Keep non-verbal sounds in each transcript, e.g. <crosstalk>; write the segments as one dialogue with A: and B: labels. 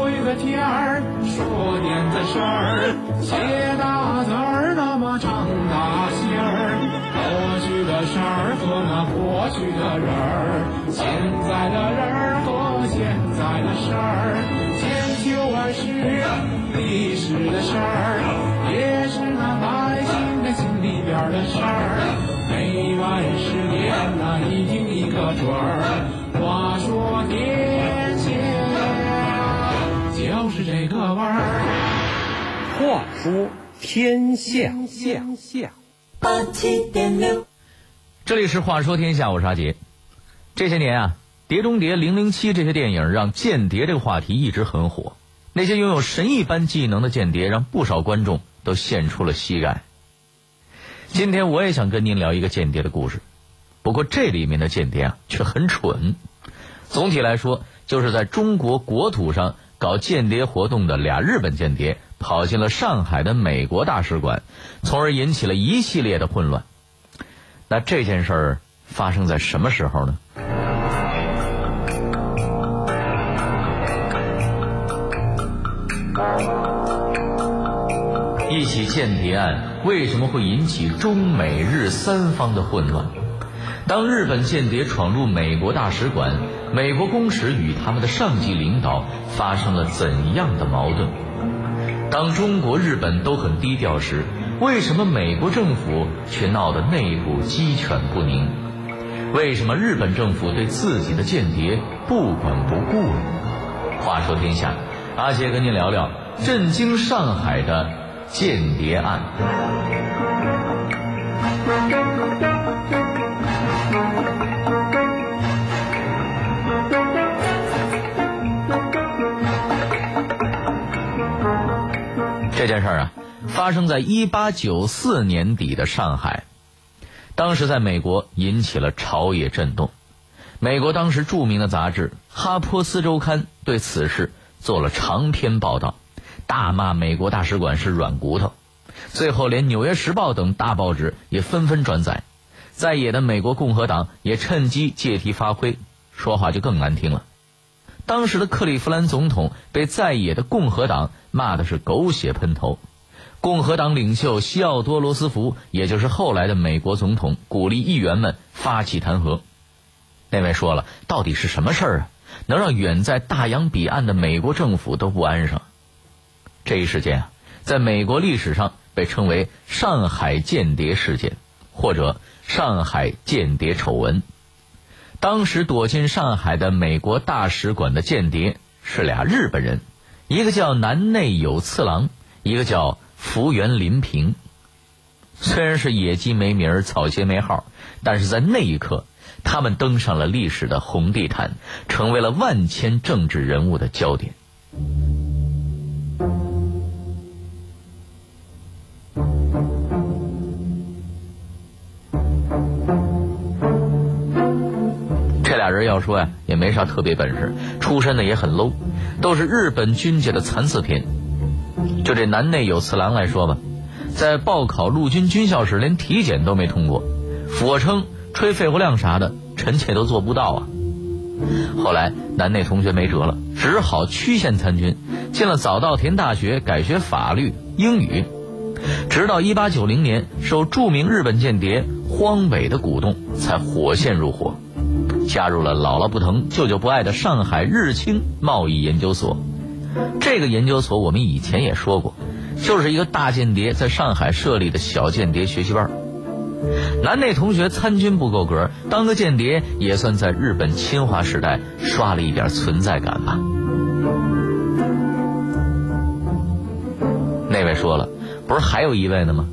A: 会个天儿，说点子事儿，写大字儿，那么长大心儿。过去的事儿和那过去的人儿，现在的人儿和现在的事儿，千秋万世历史的事儿，也是那百姓的心里边的事儿。每晚十点那一听一个准儿。话说天个味儿。
B: 话说天下，
C: 八七点六，
D: 这里是《话说天下》，我是阿杰。这些年啊，《碟中谍》《零零七》这些电影让间谍这个话题一直很火。那些拥有神一般技能的间谍，让不少观众都献出了膝盖。今天我也想跟您聊一个间谍的故事，不过这里面的间谍啊却很蠢。总体来说，就是在中国国土上搞间谍活动的俩日本间谍跑进了上海的美国大使馆，从而引起了一系列的混乱。那这件事儿发生在什么时候呢？一起间谍案为什么会引起中美日三方的混乱？当日本间谍闯入美国大使馆，美国公使与他们的上级领导发生了怎样的矛盾？当中国、日本都很低调时，为什么美国政府却闹得内部鸡犬不宁？为什么日本政府对自己的间谍不管不顾呢？话说天下，阿杰跟您聊聊震惊上海的间谍案。这件事儿啊，发生在一八九四年底的上海，当时在美国引起了朝野震动。美国当时著名的杂志《哈珀斯周刊》对此事做了长篇报道，大骂美国大使馆是软骨头。最后，连《纽约时报》等大报纸也纷纷转载。在野的美国共和党也趁机借题发挥，说话就更难听了。当时的克利夫兰总统被在野的共和党骂的是狗血喷头，共和党领袖西奥多·罗斯福，也就是后来的美国总统，鼓励议员们发起弹劾。那位说了，到底是什么事儿啊，能让远在大洋彼岸的美国政府都不安生？这一事件啊，在美国历史上被称为“上海间谍事件”或者“上海间谍丑闻”。当时躲进上海的美国大使馆的间谍是俩日本人，一个叫南内有次郎，一个叫福原林平。虽然是野鸡没名儿，草鞋没号，但是在那一刻，他们登上了历史的红地毯，成为了万千政治人物的焦点。人要说呀，也没啥特别本事，出身呢也很 low，都是日本军界的残次品。就这南内有次郎来说吧，在报考陆军军校时连体检都没通过，俯卧撑、吹肺活量啥的，臣妾都做不到啊。后来南内同学没辙了，只好曲线参军，进了早稻田大学改学法律、英语，直到一八九零年受著名日本间谍荒尾的鼓动，才火线入伙。加入了姥姥不疼舅舅不爱的上海日清贸易研究所。这个研究所我们以前也说过，就是一个大间谍在上海设立的小间谍学习班。南内同学参军不够格，当个间谍也算在日本侵华时代刷了一点存在感吧。那位说了，不是还有一位呢吗？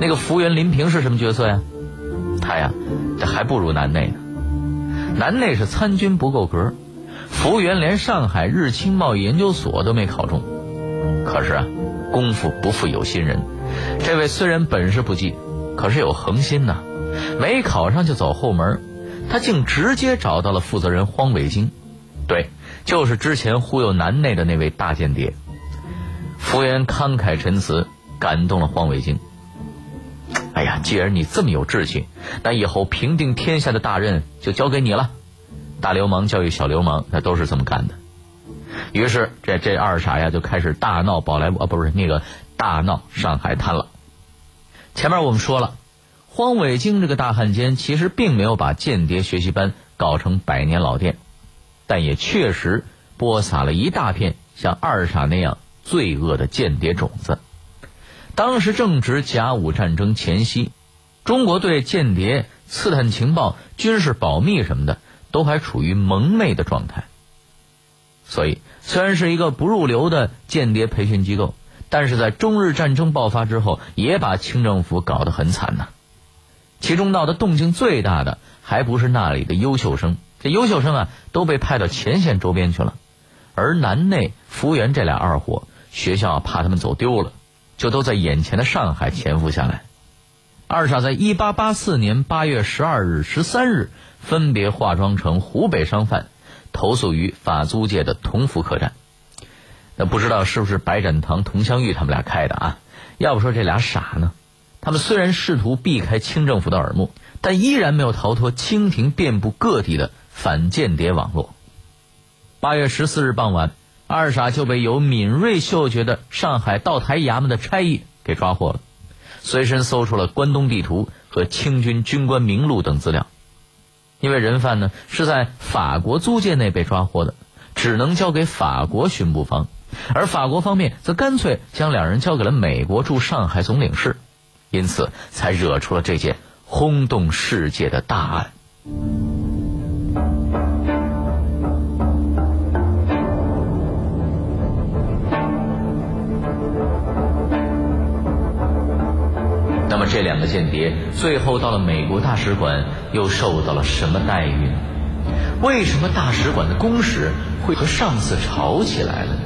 D: 那个福原林平是什么角色呀？他呀，这还不如南内呢。南内是参军不够格，福原连上海日清贸易研究所都没考中。可是啊，功夫不负有心人，这位虽然本事不济，可是有恒心呐。没考上就走后门，他竟直接找到了负责人荒尾京，对，就是之前忽悠南内的那位大间谍。福原慷慨陈词，感动了荒尾京。哎呀，既然你这么有志气，那以后平定天下的大任就交给你了。大流氓教育小流氓，那都是这么干的。于是这这二傻呀就开始大闹宝莱坞啊，不是那个大闹上海滩了。前面我们说了，荒伟京这个大汉奸其实并没有把间谍学习班搞成百年老店，但也确实播撒了一大片像二傻那样罪恶的间谍种子。当时正值甲午战争前夕，中国对间谍、刺探情报、军事保密什么的都还处于蒙昧的状态。所以，虽然是一个不入流的间谍培训机构，但是在中日战争爆发之后，也把清政府搞得很惨呐。其中闹得动静最大的，还不是那里的优秀生，这优秀生啊都被派到前线周边去了，而南内、福原这俩二货，学校怕他们走丢了。就都在眼前的上海潜伏下来。二傻在一八八四年八月十二日、十三日分别化妆成湖北商贩，投宿于法租界的同福客栈。那不知道是不是白展堂、佟湘玉他们俩开的啊？要不说这俩傻呢？他们虽然试图避开清政府的耳目，但依然没有逃脱清廷遍布各地的反间谍网络。八月十四日傍晚。二傻就被有敏锐嗅觉的上海道台衙门的差役给抓获了，随身搜出了关东地图和清军军官名录等资料。因为人犯呢是在法国租界内被抓获的，只能交给法国巡捕方，而法国方面则干脆将两人交给了美国驻上海总领事，因此才惹出了这件轰动世界的大案。这两个间谍最后到了美国大使馆，又受到了什么待遇呢？为什么大使馆的公使会和上司吵起来了呢？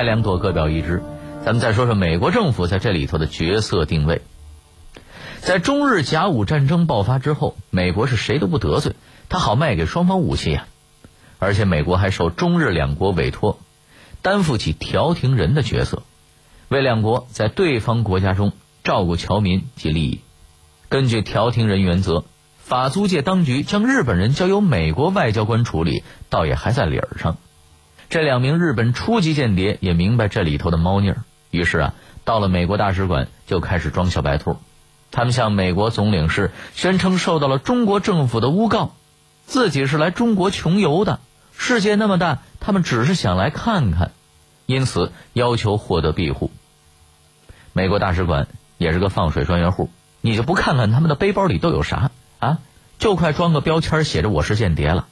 D: 开两朵，各表一枝。咱们再说说美国政府在这里头的角色定位。在中日甲午战争爆发之后，美国是谁都不得罪，他好卖给双方武器呀。而且美国还受中日两国委托，担负起调停人的角色，为两国在对方国家中照顾侨民及利益。根据调停人原则，法租界当局将日本人交由美国外交官处理，倒也还在理儿上。这两名日本初级间谍也明白这里头的猫腻儿，于是啊，到了美国大使馆就开始装小白兔。他们向美国总领事宣称受到了中国政府的诬告，自己是来中国穷游的。世界那么大，他们只是想来看看，因此要求获得庇护。美国大使馆也是个放水专业户，你就不看看他们的背包里都有啥啊？就快装个标签写着我是间谍了。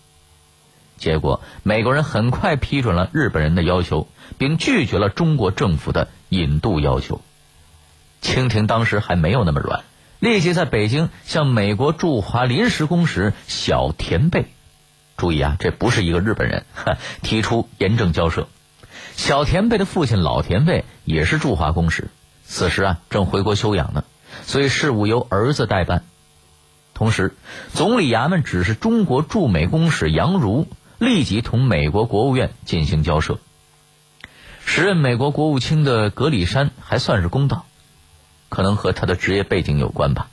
D: 结果，美国人很快批准了日本人的要求，并拒绝了中国政府的引渡要求。清廷当时还没有那么软，立即在北京向美国驻华临时公使小田贝（注意啊，这不是一个日本人） <laughs> 提出严正交涉。小田贝的父亲老田贝也是驻华公使，此时啊正回国休养呢，所以事务由儿子代办。同时，总理衙门指示中国驻美公使杨儒。立即同美国国务院进行交涉。时任美国国务卿的格里山还算是公道，可能和他的职业背景有关吧。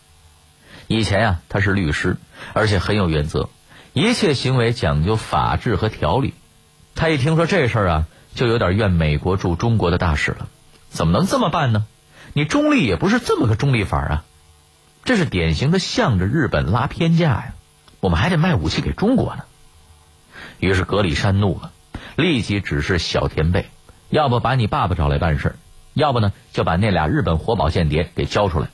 D: 以前呀，他是律师，而且很有原则，一切行为讲究法治和条理。他一听说这事儿啊，就有点怨美国驻中国的大使了。怎么能这么办呢？你中立也不是这么个中立法啊！这是典型的向着日本拉偏架呀！我们还得卖武器给中国呢。于是格里山怒了，立即指示小田贝，要不把你爸爸找来办事，要不呢就把那俩日本活宝间谍给交出来。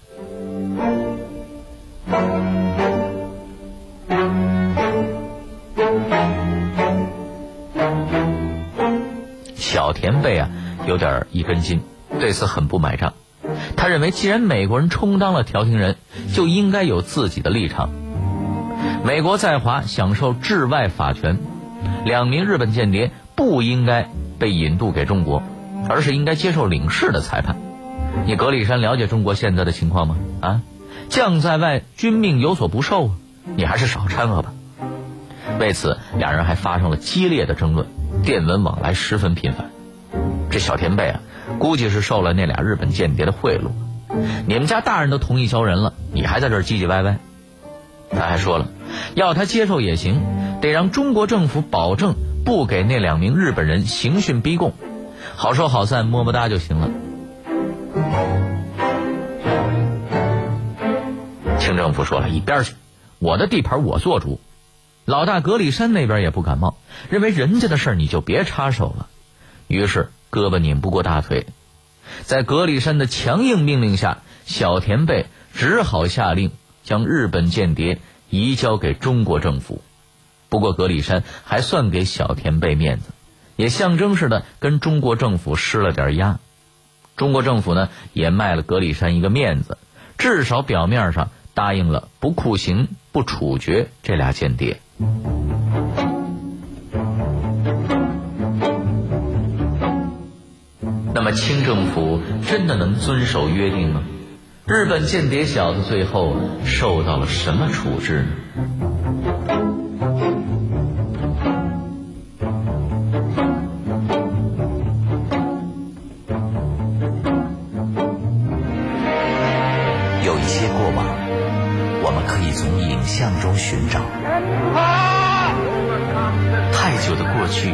D: 小田贝啊，有点一根筋，对此很不买账。他认为，既然美国人充当了调停人，就应该有自己的立场。美国在华享受治外法权。两名日本间谍不应该被引渡给中国，而是应该接受领事的裁判。你格里山了解中国现在的情况吗？啊，将在外，君命有所不受啊！你还是少掺和吧。为此，两人还发生了激烈的争论，电文往来十分频繁。这小田贝啊，估计是受了那俩日本间谍的贿赂。你们家大人都同意交人了，你还在这儿唧唧歪歪。他还说了，要他接受也行，得让中国政府保证不给那两名日本人刑讯逼供，好说好散，么么哒就行了。清政府说了一边去，我的地盘我做主。老大格里山那边也不感冒，认为人家的事你就别插手了。于是胳膊拧不过大腿，在格里山的强硬命令下，小田贝只好下令。将日本间谍移交给中国政府，不过格里山还算给小田贝面子，也象征式的跟中国政府施了点压。中国政府呢也卖了格里山一个面子，至少表面上答应了不酷刑、不处决这俩间谍。那么清政府真的能遵守约定吗？日本间谍小子最后受到了什么处置？
E: 有一些过往，我们可以从影像中寻找；
D: 太久的过去，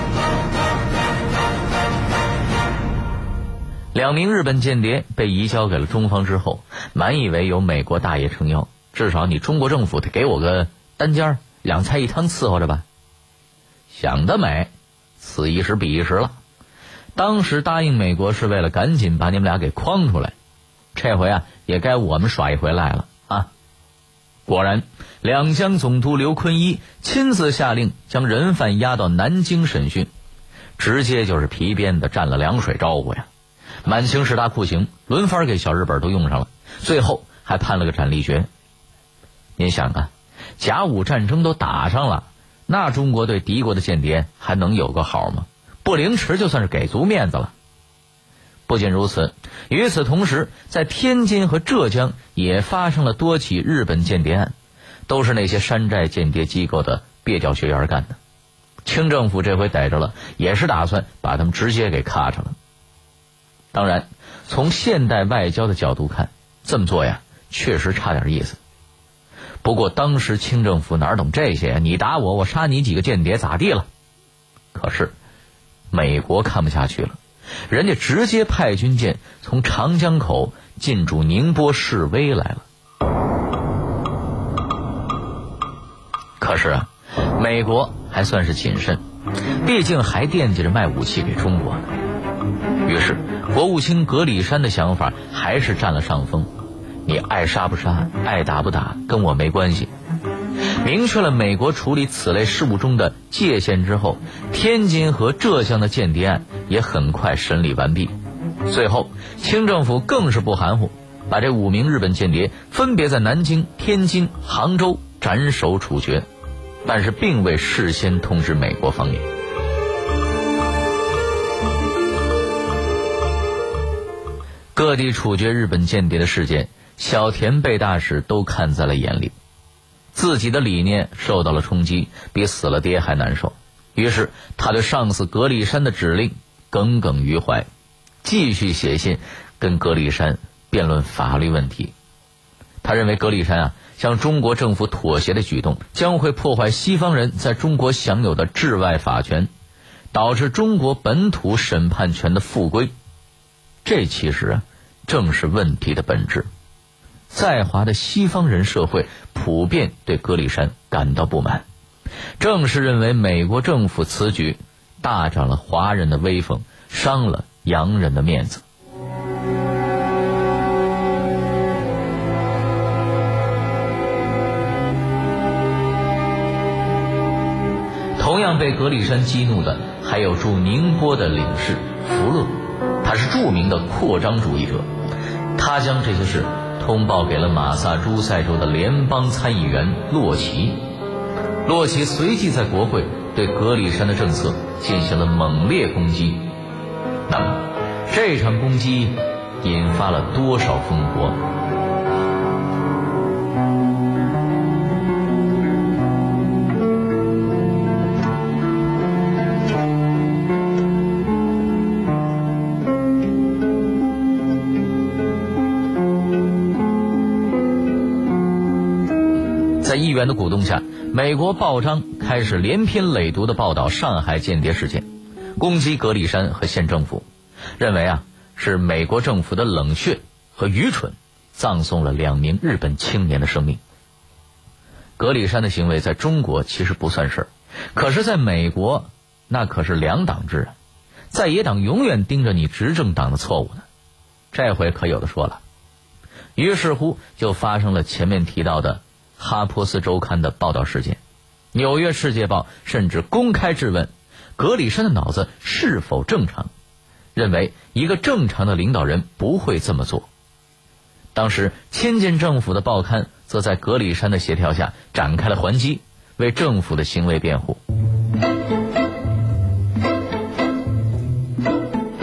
D: 两名日本间谍被移交给了中方之后，满以为有美国大爷撑腰，至少你中国政府得给我个单间儿。两菜一汤伺候着吧，想得美，此一时彼一时了。当时答应美国是为了赶紧把你们俩给诓出来，这回啊也该我们耍一回赖了啊！果然，两江总督刘坤一亲自下令将人犯押到南京审讯，直接就是皮鞭子蘸了凉水招呼呀！满清十大酷刑轮番给小日本都用上了，最后还判了个斩立决。您想啊？甲午战争都打上了，那中国对敌国的间谍还能有个好吗？不凌迟就算是给足面子了。不仅如此，与此同时，在天津和浙江也发生了多起日本间谍案，都是那些山寨间谍机构的蹩脚学员干的。清政府这回逮着了，也是打算把他们直接给咔嚓了。当然，从现代外交的角度看，这么做呀，确实差点意思。不过当时清政府哪懂这些呀？你打我，我杀你几个间谍，咋地了？可是美国看不下去了，人家直接派军舰从长江口进驻宁波示威来了。可是啊，美国还算是谨慎，毕竟还惦记着卖武器给中国。于是国务卿格里山的想法还是占了上风。你爱杀不杀，爱打不打，跟我没关系。明确了美国处理此类事务中的界限之后，天津和浙江的间谍案也很快审理完毕。最后，清政府更是不含糊，把这五名日本间谍分别在南京、天津、杭州斩首处决，但是并未事先通知美国方面。各地处决日本间谍的事件。小田贝大使都看在了眼里，自己的理念受到了冲击，比死了爹还难受。于是他对上司格里山的指令耿耿于怀，继续写信跟格里山辩论法律问题。他认为格里山啊向中国政府妥协的举动将会破坏西方人在中国享有的治外法权，导致中国本土审判权的复归。这其实啊正是问题的本质。在华的西方人社会普遍对格里山感到不满，正是认为美国政府此举大涨了华人的威风，伤了洋人的面子。同样被格里山激怒的还有驻宁波的领事福勒，他是著名的扩张主义者，他将这些事通报给了马萨诸塞州的联邦参议员洛奇，洛奇随即在国会对格里山的政策进行了猛烈攻击。那么，这场攻击引发了多少风波？的鼓动下，美国报章开始连篇累牍的报道上海间谍事件，攻击格里山和县政府，认为啊是美国政府的冷血和愚蠢，葬送了两名日本青年的生命。格里山的行为在中国其实不算事儿，可是在美国，那可是两党制啊，在野党永远盯着你执政党的错误呢，这回可有的说了。于是乎，就发生了前面提到的。《哈珀斯周刊》的报道事件，《纽约世界报》甚至公开质问格里山的脑子是否正常，认为一个正常的领导人不会这么做。当时亲建政府的报刊则在格里山的协调下展开了还击，为政府的行为辩护。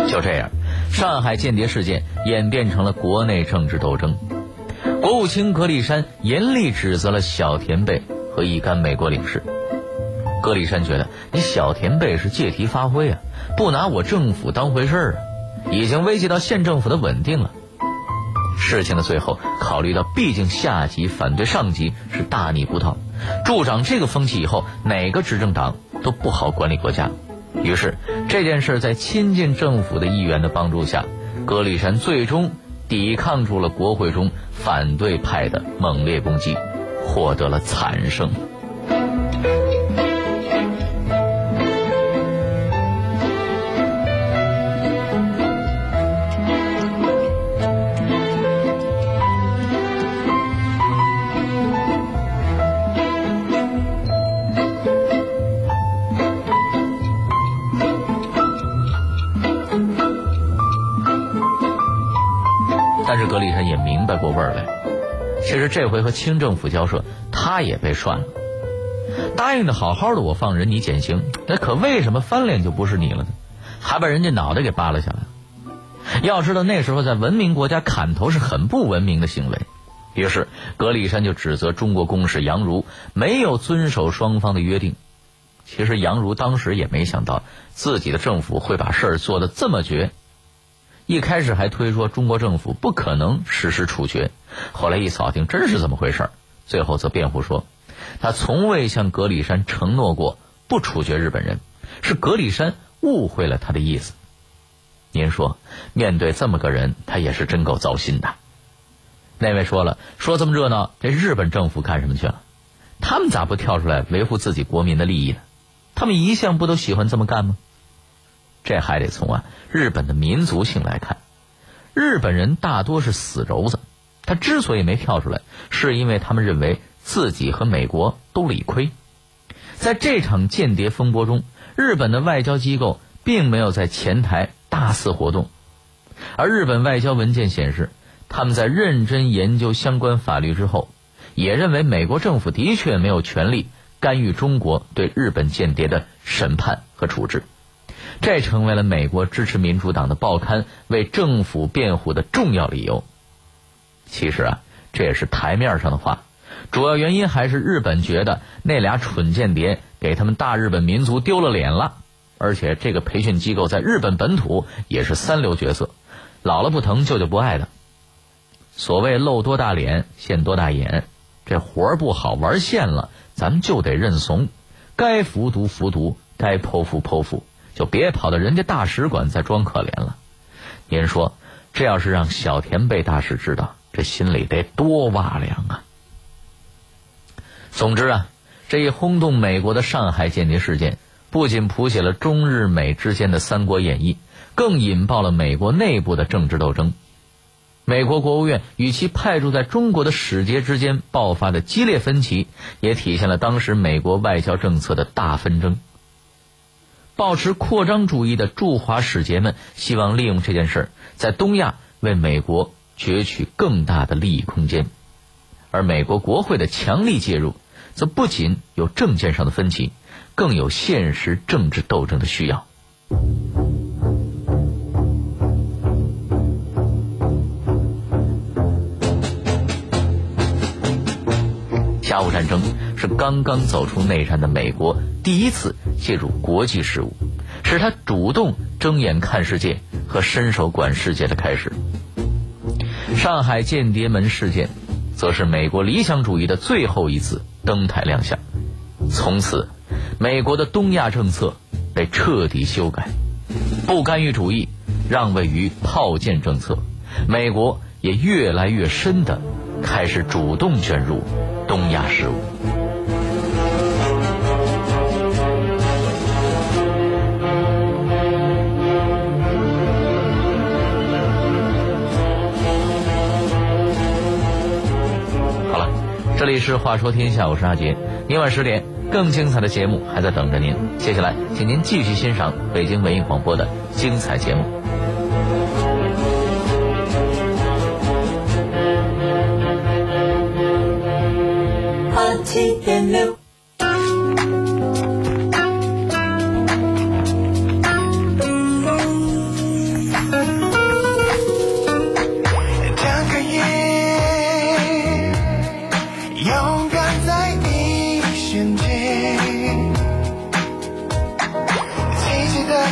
D: 就这样，上海间谍事件演变成了国内政治斗争。国务卿格里山严厉指责了小田贝和一干美国领事。格里山觉得你小田贝是借题发挥啊，不拿我政府当回事儿啊，已经危及到县政府的稳定了。事情的最后，考虑到毕竟下级反对上级是大逆不道，助长这个风气以后，哪个执政党都不好管理国家。于是这件事在亲近政府的议员的帮助下，格里山最终。抵抗住了国会中反对派的猛烈攻击，获得了惨胜。格里山也明白过味儿来，其实这回和清政府交涉，他也被涮了。答应的好好的，我放人你减刑，那可为什么翻脸就不是你了呢？还把人家脑袋给扒拉下来。要知道那时候在文明国家砍头是很不文明的行为。于是格里山就指责中国公使杨儒没有遵守双方的约定。其实杨儒当时也没想到自己的政府会把事儿做得这么绝。一开始还推说中国政府不可能实施处决，后来一扫听，真是这么回事最后则辩护说，他从未向格里山承诺过不处决日本人，是格里山误会了他的意思。您说，面对这么个人，他也是真够糟心的。那位说了，说这么热闹，这日本政府干什么去了？他们咋不跳出来维护自己国民的利益呢？他们一向不都喜欢这么干吗？这还得从啊日本的民族性来看，日本人大多是死轴子，他之所以没跳出来，是因为他们认为自己和美国都理亏。在这场间谍风波中，日本的外交机构并没有在前台大肆活动，而日本外交文件显示，他们在认真研究相关法律之后，也认为美国政府的确没有权利干预中国对日本间谍的审判和处置。这成为了美国支持民主党的报刊为政府辩护的重要理由。其实啊，这也是台面上的话，主要原因还是日本觉得那俩蠢间谍给他们大日本民族丢了脸了，而且这个培训机构在日本本土也是三流角色，姥姥不疼舅舅不爱的。所谓露多大脸现多大眼，这活儿不好玩现了，咱们就得认怂，该服毒服毒，该剖腹剖腹。就别跑到人家大使馆再装可怜了。您说，这要是让小田贝大使知道，这心里得多哇凉啊！总之啊，这一轰动美国的上海间谍事件，不仅谱写了中日美之间的《三国演义》，更引爆了美国内部的政治斗争。美国国务院与其派驻在中国的使节之间爆发的激烈分歧，也体现了当时美国外交政策的大纷争。抱持扩张主义的驻华使节们希望利用这件事儿，在东亚为美国攫取更大的利益空间，而美国国会的强力介入，则不仅有政见上的分歧，更有现实政治斗争的需要。甲午战争是刚刚走出内战的美国第一次介入国际事务，是他主动睁眼看世界和伸手管世界的开始。上海间谍门事件，则是美国理想主义的最后一次登台亮相。从此，美国的东亚政策被彻底修改，不干预主义让位于炮舰政策，美国也越来越深的开始主动卷入。东亚事务。里是《话说天下》，我是阿杰。明晚十点，更精彩的节目还在等着您。接下来，请您继续欣赏北京文艺广播的精彩节目。
C: 七点六。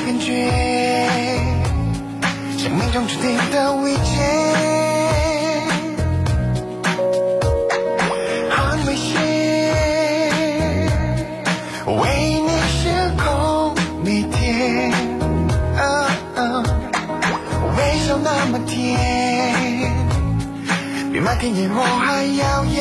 F: 感觉，生命中注定的危险。很危险，为你失控每天，微笑那么甜，比满天烟火还耀眼。